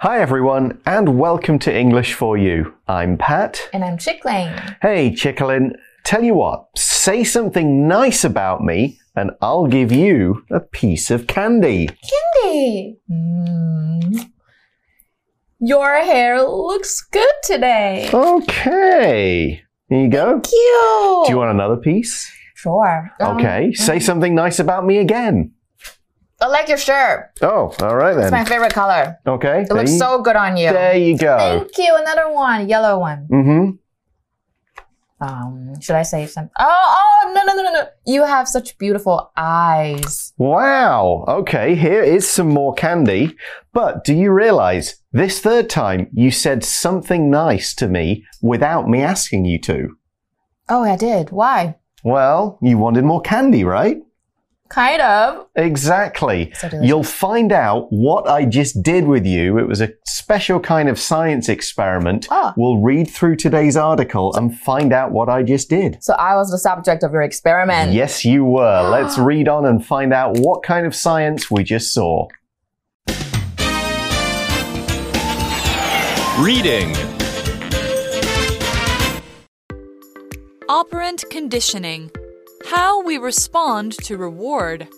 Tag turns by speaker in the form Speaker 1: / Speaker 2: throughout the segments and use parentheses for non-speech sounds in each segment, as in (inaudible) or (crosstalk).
Speaker 1: Hi, everyone, and welcome to English for You. I'm Pat.
Speaker 2: And I'm Chickling.
Speaker 1: Hey, Chicklin, tell you what, say something nice about me, and I'll give you a piece of candy.
Speaker 2: Candy. Mm. Your hair looks good today.
Speaker 1: Okay. Here you go.
Speaker 2: Cute.
Speaker 1: Do you want another piece?
Speaker 2: Sure. Um,
Speaker 1: Okay. Say something nice about me again.
Speaker 2: I like your shirt.
Speaker 1: Oh, all right then.
Speaker 2: It's my favorite color.
Speaker 1: Okay.
Speaker 2: It looks so good on you.
Speaker 1: There you go.
Speaker 2: Thank you. Another one, yellow one.
Speaker 1: Mm-hmm.
Speaker 2: Um, should I say something? Oh, oh, no, no, no, no, no. You have such beautiful eyes.
Speaker 1: Wow. Okay, here is some more candy. But do you realize this third time you said something nice to me without me asking you to?
Speaker 2: Oh, I did. Why?
Speaker 1: Well, you wanted more candy, right?
Speaker 2: Kind of.
Speaker 1: Exactly.
Speaker 2: So.
Speaker 1: You'll find out what I just did with you. It was a special kind of science experiment.
Speaker 2: Ah.
Speaker 1: We'll read through today's article and find out what I just did.
Speaker 2: So I was the subject of your experiment.
Speaker 1: Yes, you were. (gasps) Let's read on and find out what kind of science we just saw.
Speaker 3: Reading.
Speaker 4: Operant conditioning How we respond to reward.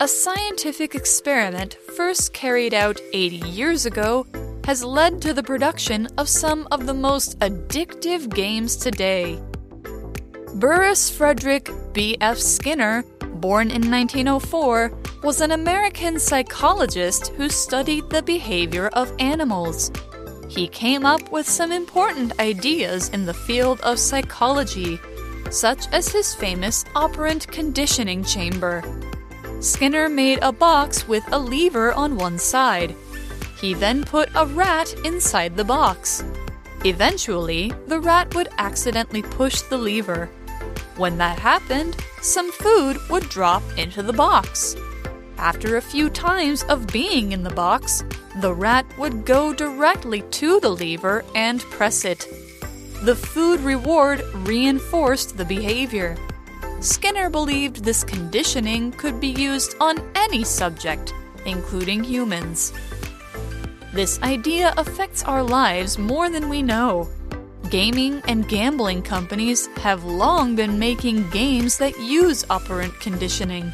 Speaker 4: A scientific experiment first carried out 80 years ago has led to the production of some of the most addictive games today. Burrhus Frederic B.F. Skinner, born in 1904, was an American psychologist who studied the behavior of animals. He came up with some important ideas in the field of psychology, such as his famous operant conditioning chamber. Skinner made a box with a lever on one side. He then put a rat inside the box. Eventually, the rat would accidentally push the lever. When that happened, some food would drop into the box. After a few times of being in the box, the rat would go directly to the lever and press it. The food reward reinforced the behavior. Skinner believed this conditioning could be used on any subject, including humans. This idea affects our lives more than we know. Gaming and gambling companies have long been making games that use operant conditioning.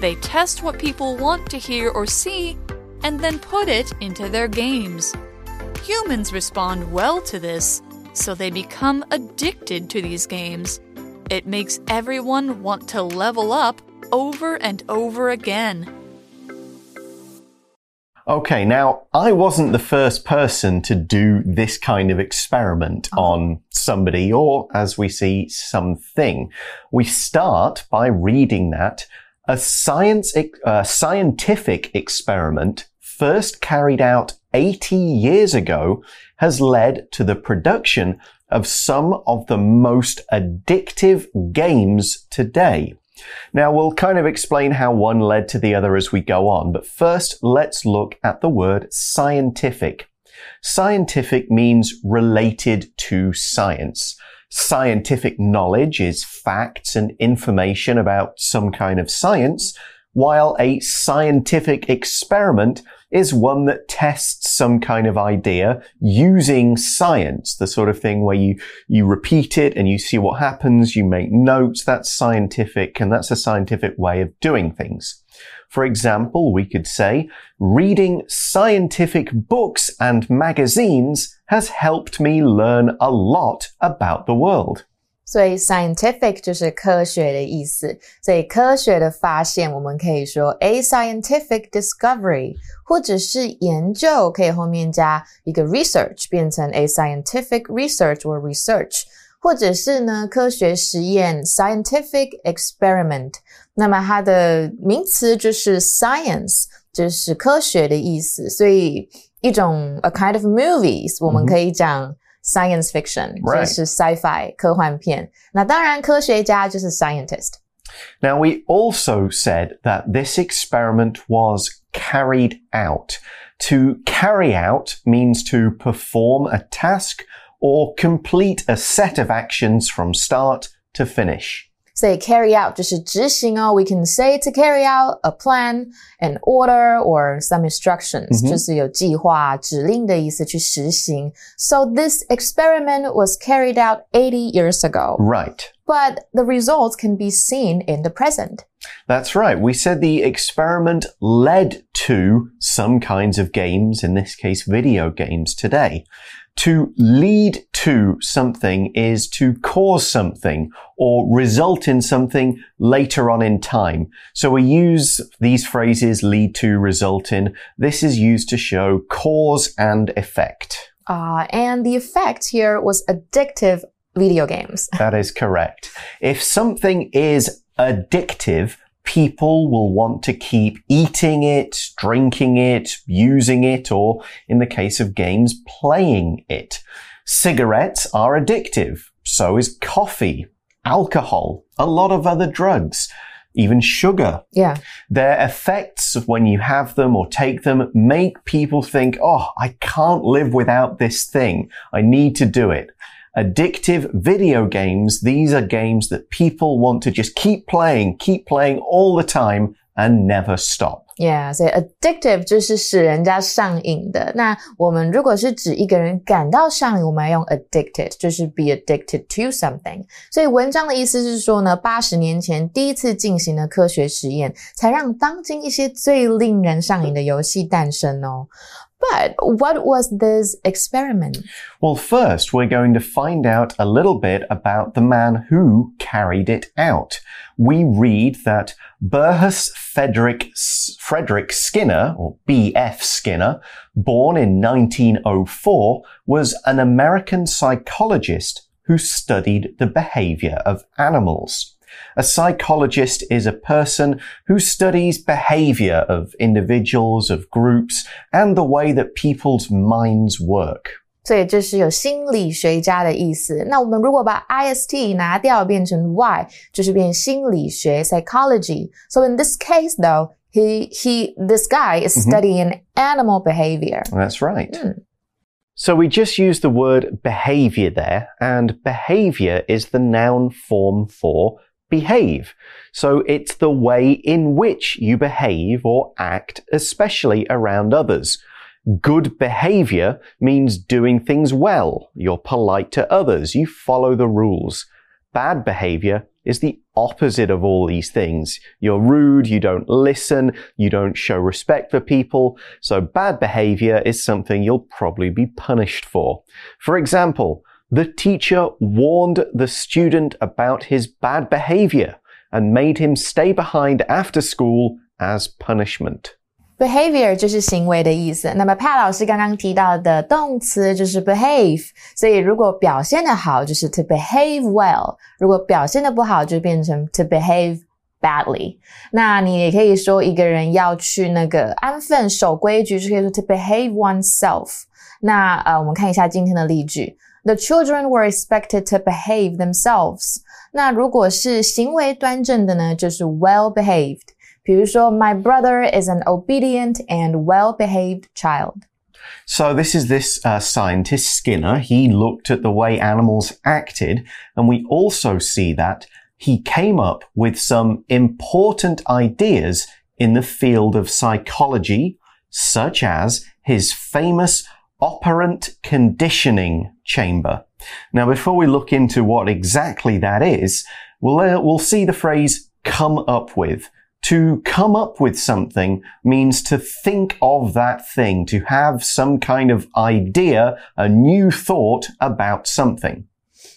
Speaker 4: They test what people want to hear or see and then put it into their games. Humans respond well to this, so they become addicted to these games. It makes everyone want to level up over and over again.
Speaker 1: Okay, now I wasn't the first person to do this kind of experiment on somebody or, as we see, something. We start by reading that a science, uh, scientific experiment first carried out 80 years ago has led to the production of some of the most addictive games today. Now, we'll kind of explain how one led to the other as we go on, but first let's look at the word scientific. Scientific means related to science. Scientific knowledge is facts and information about some kind of science, while a scientific experiment is one that tests some kind of idea using science, the sort of thing where you, you repeat it and you see what happens, you make notes, that's scientific, and that's a scientific way of doing things. For example, we could say, reading scientific books and magazines has helped me learn a lot about the world.
Speaker 2: 所以 scientific 就是科学的意思，所以科学的发现，我们可以说 a scientific discovery，或者是研究，可以后面加一个 research，变成 a scientific research or research，或者是呢科学实验 scientific experiment，那么它的名词就是 science，就是科学的意思，所以一种 a kind of movies，我们可以讲。Science fiction
Speaker 1: Right.
Speaker 2: 就是 sci-fi 科幻片。那当然，科学家就是 scientist。
Speaker 1: Now, we also said that this experiment was carried out. To carry out means to perform a task or complete a set of actions from start to finish.
Speaker 2: 所以 carry out 就是执行哦。We can say to carry out a plan, an order, or some instructions，、就是有计划、指令的意思去实行。So this experiment was carried out 80 years ago.
Speaker 1: Right.
Speaker 2: But the results can be seen in the present.
Speaker 1: That's right. We said the experiment led to some kinds of games, in this case, video games today. To lead to something is to cause something or result in something later on in time. So we use these phrases lead to, result in. This is used to show cause and effect.
Speaker 2: Uh, and the effect here was addictive video games.
Speaker 1: That is correct. If something is addictive, people will want to keep eating it, drinking it, using it, or in the case of games, playing it. Cigarettes are addictive. So is coffee, alcohol, a lot of other drugs, even sugar.
Speaker 2: Yeah.
Speaker 1: Their effects of when you have them or take them make people think, oh, I can't live without this thing. I need to do it Addictive video games, these are games that people want to just keep playing, keep playing all the time and never stop.
Speaker 2: Yeah，所以 addictive 就是使人家上瘾的。那我们如果是指一个人感到上瘾，我们要用 addicted，就是 be addicted to something。所以文章的意思是说呢，八十年前第一次进行的科学实验，才让当今一些最令人上瘾的游戏诞生哦。 But what was this experiment?
Speaker 1: Well, first, we're going to find out a little bit about the man who carried it out. We read that Burrhus Frederic, Frederic Skinner, or B.F. Skinner, born in 1904, was an American psychologist who studied the behavior of animals. A psychologist is a person who studies behavior of individuals, of groups, and the way that people's minds work.
Speaker 2: 所以这是有心理学家的意思。那我们如果把 ist 拿掉，变成 y，就是变心理学 psychology。So in this case, though, he he this guy is studying animal behavior.
Speaker 1: That's right. So we just used the word behavior there, and behavior is the noun form for behave. So it's the way in which you behave or act, especially around others. Good behavior means doing things well. You're polite to others. You follow the rules. Bad behavior is the opposite of all these things. You're rude. You don't listen. You don't show respect for people. So bad behavior is something you'll probably be punished for. For example, the teacher warned the student about his bad behavior and made him stay behind after school as punishment.
Speaker 2: Behavior 就是行为的意思。那么帕老师刚刚提到的动词就是 behave，所以如果表现的好就是 to behave well，如果表现的不好就变成 to behave badly。那你也可以说一个人要去那个安分守规矩，就可以说 to behave oneself。那呃，我们看一下今天的例句。 The children were expected to behave themselves。那如果是行为端正的呢，就是 well behaved。比如说，My brother is an obedient and well-behaved child.
Speaker 1: So this is this uh, scientist Skinner. He looked at the way animals acted, and we also see that he came up with some important ideas in the field of psychology, such as his famous operant conditioning chamber. Now, before we look into what exactly that is, we'll, uh, we'll see the phrase come up with. To come up with something means to think of that thing, to have some kind of idea, a new thought about something.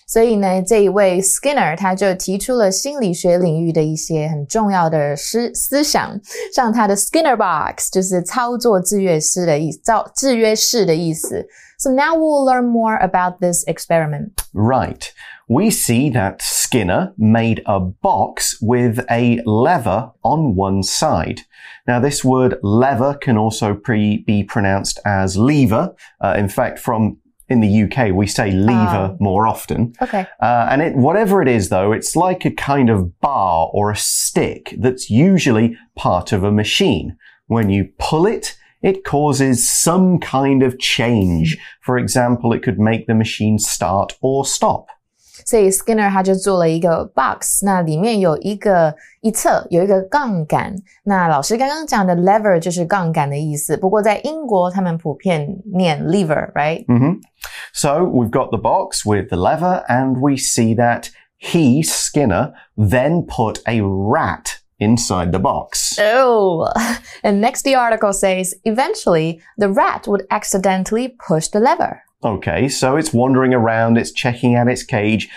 Speaker 2: 所以呢，这一位 Skinner 他就提出了心理学领域的一些很重要的思思想，像他的 Skinner box 就是操作制约式的意造制约式的意思。So now we'll learn more about this experiment.
Speaker 1: Right. We see that Skinner made a box with a lever on one side. Now, this word lever can also pre be pronounced as lever. Uh, in fact, from in the UK, we say lever more often.
Speaker 2: Okay.
Speaker 1: Uh, and it, whatever it is, though, it's like a kind of bar or a stick that's usually part of a machine. When you pull it, it causes some kind of change. For example, it could make the machine start or stop.
Speaker 2: 所以 Skinner 他就做了一个 box，那里面有一个一侧有一个杠杆。那老师刚刚讲的 lever 就是杠杆的意思，不过在英国他们普遍念 lever，right？
Speaker 1: 嗯哼。So we've got the box with the lever, and we see that he, Skinner, then put a rat inside the box.
Speaker 2: Oh, (laughs) and next the article says eventually the rat would accidentally push the lever.
Speaker 1: Okay, so it's wandering around, it's checking out its cage.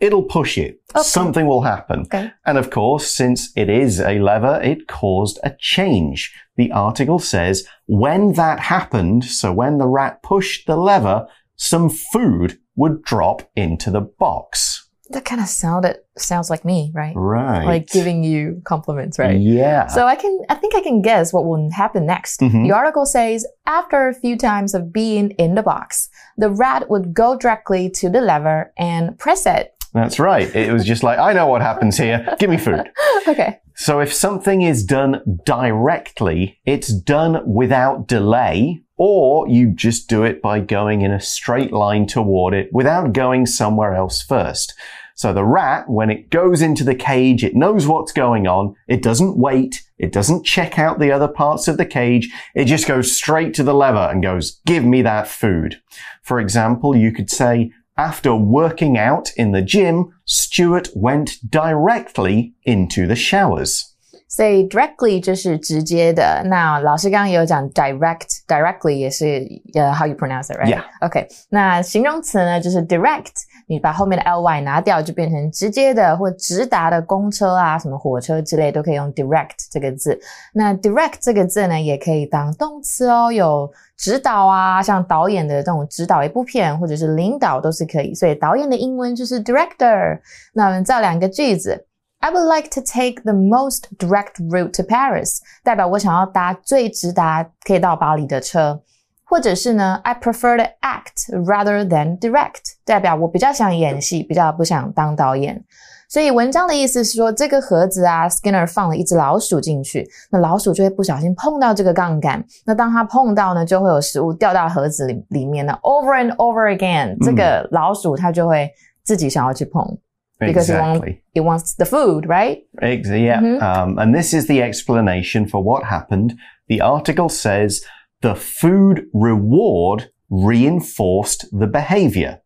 Speaker 1: It'll push it.
Speaker 2: Okay.
Speaker 1: Something will happen.
Speaker 2: Okay.
Speaker 1: And of course, since it is a lever, it caused a change. The article says when that happened, so when the rat pushed the lever, some food would drop into the box.
Speaker 2: That kind of sound sounded sounds like me, right?
Speaker 1: Right.
Speaker 2: Like giving you compliments, right?
Speaker 1: Yeah.
Speaker 2: So I can, I think I can guess what will happen next.
Speaker 1: Mhm.
Speaker 2: The article says after a few times of being in the box, the rat would go directly to the lever and press it.
Speaker 1: That's right. It was just like, I know what happens here. Give me food. (laughs)
Speaker 2: Okay.
Speaker 1: So if something is done directly, it's done without delay, or you just do it by going in a straight line toward it without going somewhere else first. So the rat, when it goes into the cage, it knows what's going on. It doesn't wait. It doesn't check out the other parts of the cage. It just goes straight to the lever and goes, give me that food. For example, you could say, after working out in the gym, Stuart went directly into the showers.
Speaker 2: 所以 directly 就是直接的。那老师刚刚也有讲 direct，directly 也是呃、uh, how you pronounce it
Speaker 1: right？Yeah.
Speaker 2: OK，那形容词呢就是 direct，你把后面的 ly 拿掉，就变成直接的或直达的公车啊，什么火车之类都可以用 direct 这个字。那 direct 这个字呢，也可以当动词哦，有指导啊，像导演的这种指导一部片或者是领导都是可以。所以导演的英文就是 director。那我们造两个句子。I would like to take the most direct route to Paris，代表我想要搭最直达可以到巴黎的车，或者是呢，I prefer to act rather than direct，代表我比较想演戏，比较不想当导演。所以文章的意思是说，这个盒子啊，Skinner 放了一只老鼠进去，那老鼠就会不小心碰到这个杠杆，那当它碰到呢，就会有食物掉到盒子里里面呢，over and over again，、这个老鼠它就会自己想要去碰。Because it, wants,
Speaker 1: Exactly.
Speaker 2: it wants the food, right?
Speaker 1: Ex- yeah.
Speaker 2: Mhm.
Speaker 1: Um, and this is the explanation for what happened. The article says the food reward reinforced the behavior.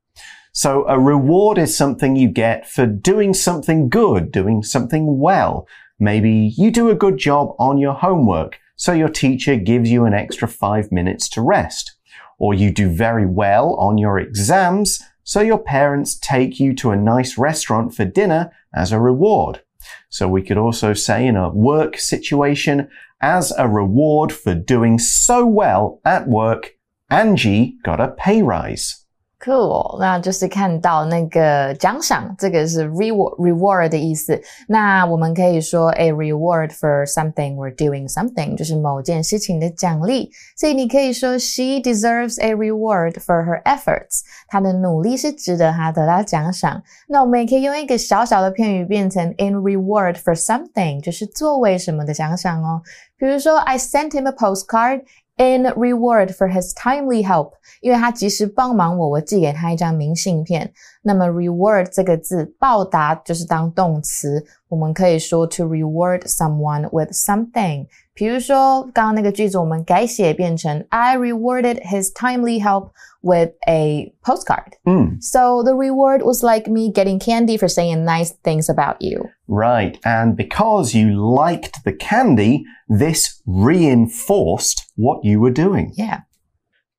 Speaker 1: So a reward is something you get for doing something good, doing something well. Maybe you do a good job on your homework, so your teacher gives you an extra five minutes to rest. Or you do very well on your exams, so your parents take you to a nice restaurant for dinner as a reward. So we could also say in a work situation, as a reward for doing so well at work, Angie got a pay rise.
Speaker 2: Cool，那就是看到那个奖赏，这个是 reward reward 的意思。那我们可以说 a reward for something or doing something，就是某件事情的奖励。所以你可以说 she deserves a reward for her efforts，她的努力是值得她得到奖赏。那我们也可以用一个小小的片语变成 in reward for something，就是作为什么的奖赏哦。比如说 I sent him a postcard。 In reward for his timely help，因为他及时帮忙我，我寄给他一张明信片。 那么 reward 这个字，报答就是当动词，我们可以说 to reward someone with something。比如说刚刚那个句子，我们改写变成 I rewarded his timely help with a postcard。
Speaker 1: Mm,
Speaker 2: So the reward was like me getting candy for saying nice things about you.
Speaker 1: right. And because you liked the candy, this reinforced what you were doing.
Speaker 2: Yeah.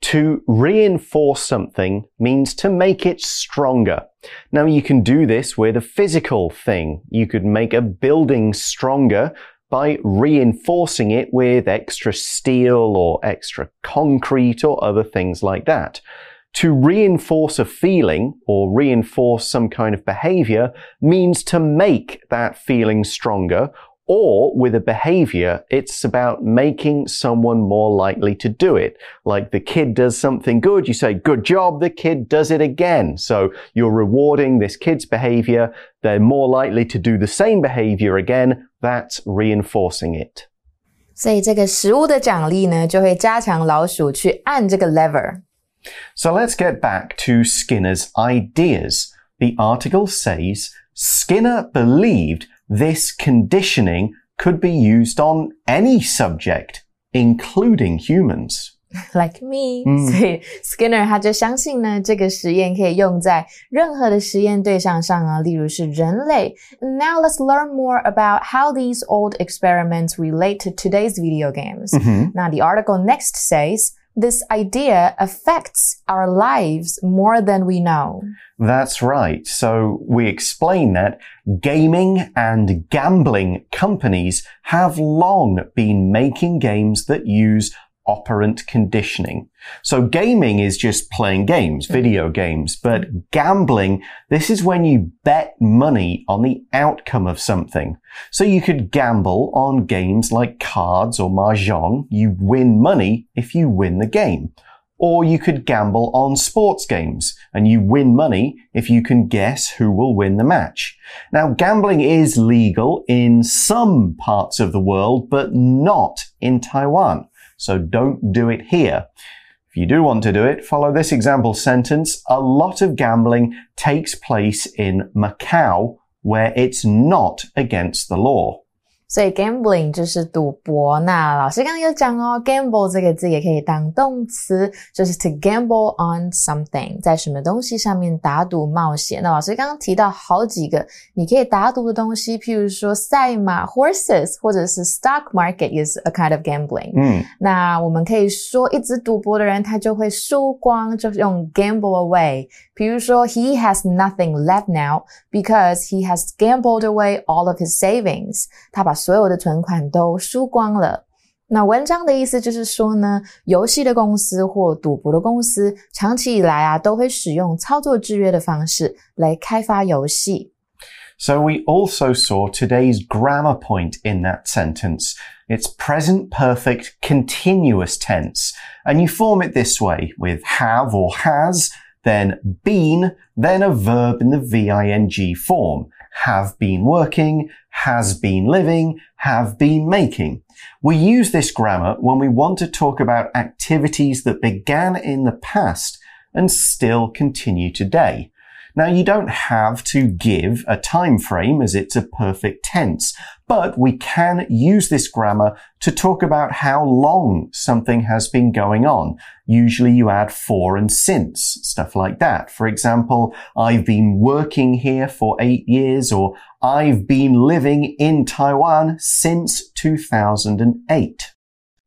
Speaker 1: To reinforce something means to make it stronger. Now you can do this with a physical thing. You could make a building stronger by reinforcing it with extra steel or extra concrete or other things like that. To reinforce a feeling or reinforce some kind of behavior means to make that feeling stronger or with a behavior, it's about making someone more likely to do it. Like the kid does something good, you say, good job, the kid does it again. So you're rewarding this kid's behavior. They're more likely to do the same behavior again. That's reinforcing it.
Speaker 2: 所以这个食物的奖励呢，就会加强老鼠去按这个 lever。
Speaker 1: So let's get back to Skinner's ideas. the article says Skinner believed this conditioning could be used on any subject, including humans.
Speaker 2: like me，、所以 (laughs) Skinner 他就相信呢，这个实验可以用在任何的实验对象上啊，例如是人类。Now let's learn more about how these old experiments relate to today's video games. Now the article next says. This idea affects our lives more than we know.
Speaker 1: That's right. So we explain that gaming and gambling companies have long been making games that use operant conditioning. So gaming is just playing games, hmm. video games, but gambling, this is when you bet money on the outcome of something. So you could gamble on games like cards or mahjong. You win money if you win the game. Or you could gamble on sports games and you win money if you can guess who will win the match. Now, gambling is legal in some parts of the world, but not in Taiwan. So don't do it here. If you do want to do it, follow this example sentence. A lot of gambling takes place in Macau where it's not against the law.
Speaker 2: 所以 gambling 就是赌博。那老师刚刚有讲哦，gamble 这个字也可以当动词，就是 to gamble on something，在什么东西上面打赌冒险。那老师刚刚提到好几个你可以打赌的东西，譬如说赛马 horses，或者是 stock market is a kind of gambling。
Speaker 1: 嗯，
Speaker 2: 那我们可以说，一直赌博的人他就会输光，就是用 gamble away。比如说，He has nothing left now because he has gambled away all of his savings。他把所有的存款都输光了。那文章的意思就是说呢，游戏的公司或赌博的公司长期以来啊，都会使用操作制约的方式来开发游戏。
Speaker 1: So we also saw today's grammar point in that sentence. It's present perfect continuous tense. And you form it this way with have or has then been, then a verb in the VING form. Have been working, has been living, have been making. We use this grammar when we want to talk about activities that began in the past and still continue today. Now, you don't have to give a time frame as it's a perfect tense, but we can use this grammar to talk about how long something has been going on. Usually you add for and since, stuff like that. For example, I've been working here for eight years or I've been living in Taiwan since 2008.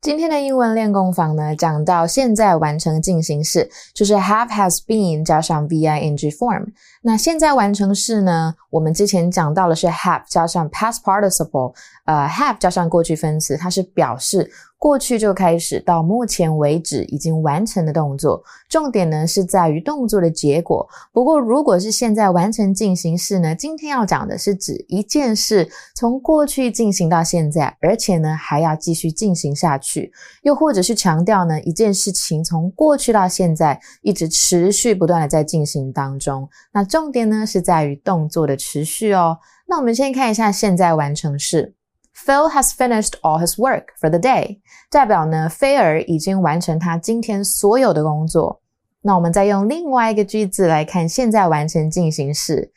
Speaker 2: 今天的英文练功房呢，讲到现在完成进行式，就是 have has been 加上 VING form。那现在完成式呢，我们之前讲到的是 have 加上 past participle，呃，have 加上过去分词，它是表示过去就开始到目前为止已经完成的动作。重点呢是在于动作的结果。不过如果是现在完成进行式呢，今天要讲的是指一件事从过去进行到现在，而且呢还要继续进行下去，又或者是强调呢一件事情从过去到现在一直持续不断的在进行当中。那重点呢是在于动作的持续哦。那我们先看一下现在完成式。Phil has finished all his work for the day，代表呢，菲尔已经完成他今天所有的工作。那我们再用另外一个句子来看现在完成进行式。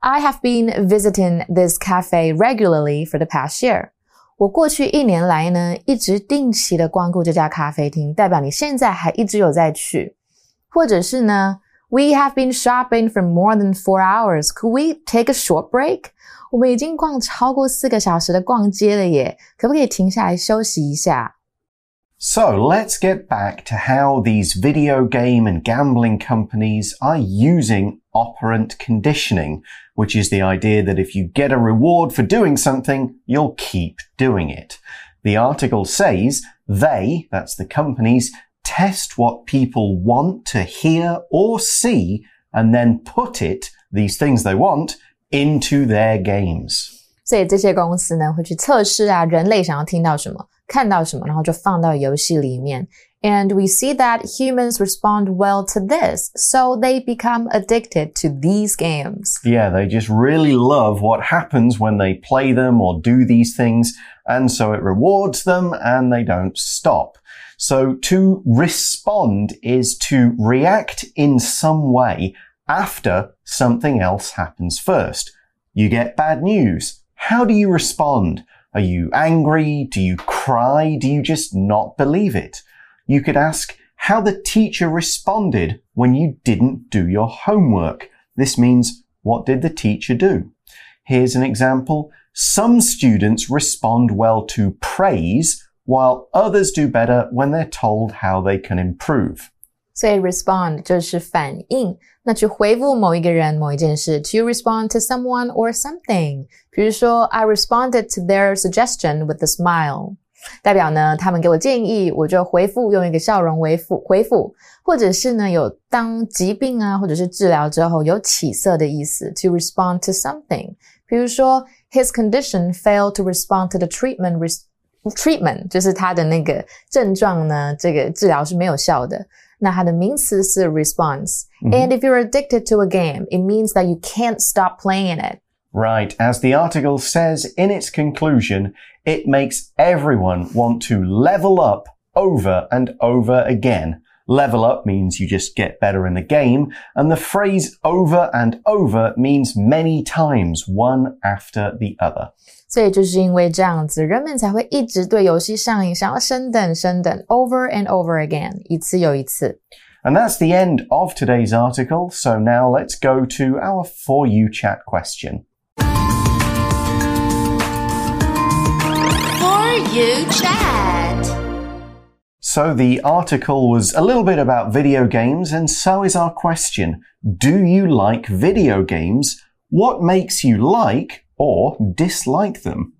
Speaker 2: I have been visiting this cafe regularly for the past year。我过去一年来呢，一直定期的光顾这家咖啡厅，代表你现在还一直有在去。或者是呢 ，We have been shopping for more than four hours. Could we take a short break？我们已经逛超过四个小时的逛街了耶，可不可以停下来休息一下？
Speaker 1: So let's get back to how these video game and gambling companies are using operant conditioning, which is the idea that if you get a reward for doing something, you'll keep doing it. The article says they, that's the companies, test what people want to hear or see and then put it, these things they want, into their games.
Speaker 2: 所以这些公司呢会去测试啊，人类想要听到什么、看到什么，然后就放到游戏里面。And we see that humans respond well to this, so they become addicted to these games.
Speaker 1: Yeah, they just really love what happens when they play them or do these things, and so it rewards them and they don't stop. So to respond is to react in some way after something else happens first. You get bad news. How do you respond? Are you angry? Do you cry? Do you just not believe it? You could ask how the teacher responded when you didn't do your homework. This means, what did the teacher do? Here's an example. Some students respond well to praise, while others do better when they're told how they can improve.
Speaker 2: 所以 respond 就是反应，那去回复某一个人、某一件事。To respond to someone or something，比如说，I responded to their suggestion with a smile，代表呢，他们给我建议，我就回复用一个笑容回复回复，或者是呢，有当疾病啊，或者是治疗之后有起色的意思。To respond to something，比如说，His condition failed to respond to the treatment treatment，就是他的那个症状呢，这个治疗是没有效的。那它的名词是 response. Mm -hmm. And if you're addicted to a game, it means that you can't stop playing it.
Speaker 1: Right. As the article says in its conclusion, it makes everyone want to level up over and over again. Level up means you just get better in the game, and the phrase over and over means many times, one after the other.
Speaker 2: 所以就是因为这样子，人们才会一直对游戏上瘾，想要升等升等，over and over again，一次又一次。
Speaker 1: And that's the end of today's article. So now let's go to our For You chat question.
Speaker 3: For You chat.
Speaker 1: So the article was a little bit about video games, and so is our question. Do you like video games? What makes you like or dislike them?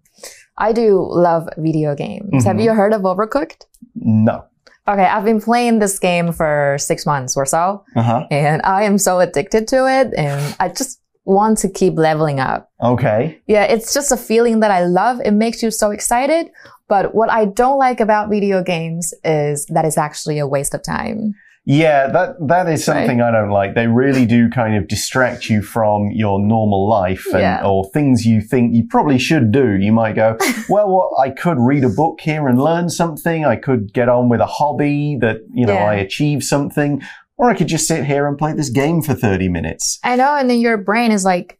Speaker 2: I do love video games. Mm -hmm. Have mm-hmm. you heard of Overcooked?
Speaker 1: No.
Speaker 2: Okay, I've been playing this game for six months or so, uh -huh. and I am so addicted to it, and I just want to keep leveling up.
Speaker 1: Okay.
Speaker 2: Yeah, it's just a feeling that I love. It makes you so excited. But what I don't like about video games is that it's actually a waste of time.
Speaker 1: Yeah, that that is something. I don't like. They really do kind of distract you from your normal life and yeah. or things you think you probably should do. You might go, (laughs) well, what I could read a book here and learn something. I could get on with a hobby that you know yeah. I achieve something, or I could just sit here and play this game for thirty minutes.
Speaker 2: I know, and then your brain is like,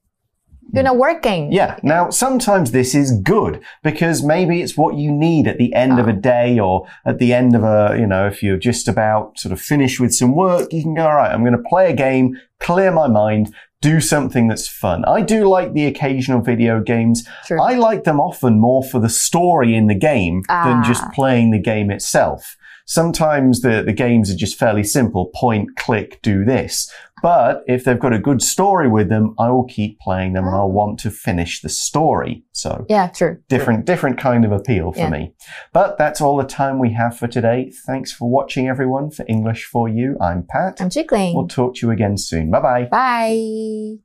Speaker 2: you're not working.
Speaker 1: Yeah. Now, sometimes this is good because maybe it's what you need at the end oh. of a oh. day or at the end of a, you know, if you're just about sort of finished with some work, you can go, all right, I'm going to play a game, clear my mind, do something that's fun. I do like the occasional video games. I like them often more for the story in the game ah. than just playing the game itself. Sometimes the, the games are just fairly simple. Point, click, do this. But if they've got a good story with them, I will keep playing them and I'll ah. want to finish the story. So
Speaker 2: yeah, true.
Speaker 1: Different,
Speaker 2: true.
Speaker 1: different kind of appeal for yeah. me. But that's all the time we have for today. Thanks for watching everyone for English for You. I'm Pat.
Speaker 2: I'm Chickling.
Speaker 1: We'll talk to you again soon. Bye bye.
Speaker 2: Bye.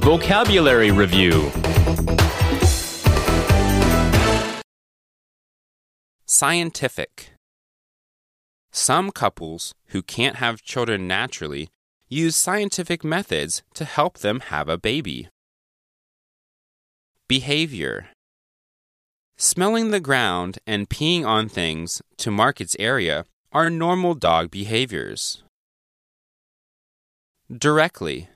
Speaker 5: Vocabulary Review Scientific. Some couples who can't have children naturally use scientific methods to help them have a baby. Behavior. Smelling the ground and peeing on things to mark its area are normal dog behaviors. Directly.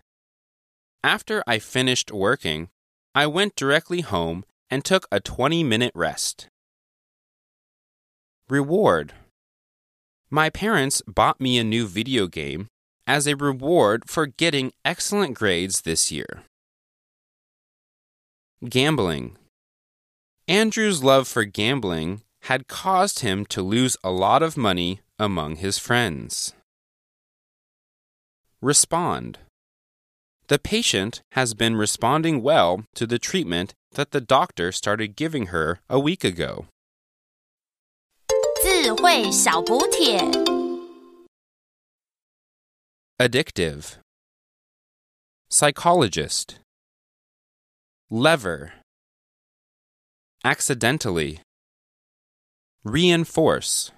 Speaker 5: After I finished working, I went directly home and took a 20 minute rest. Reward My parents bought me a new video game as a reward for getting excellent grades this year. Gambling Andrew's love for gambling had caused him to lose a lot of money among his friends. Respond The patient has been responding well to the treatment that the doctor started giving her a week ago. 智慧小补帖 Addictive Psychologist Lever Accidentally Reinforce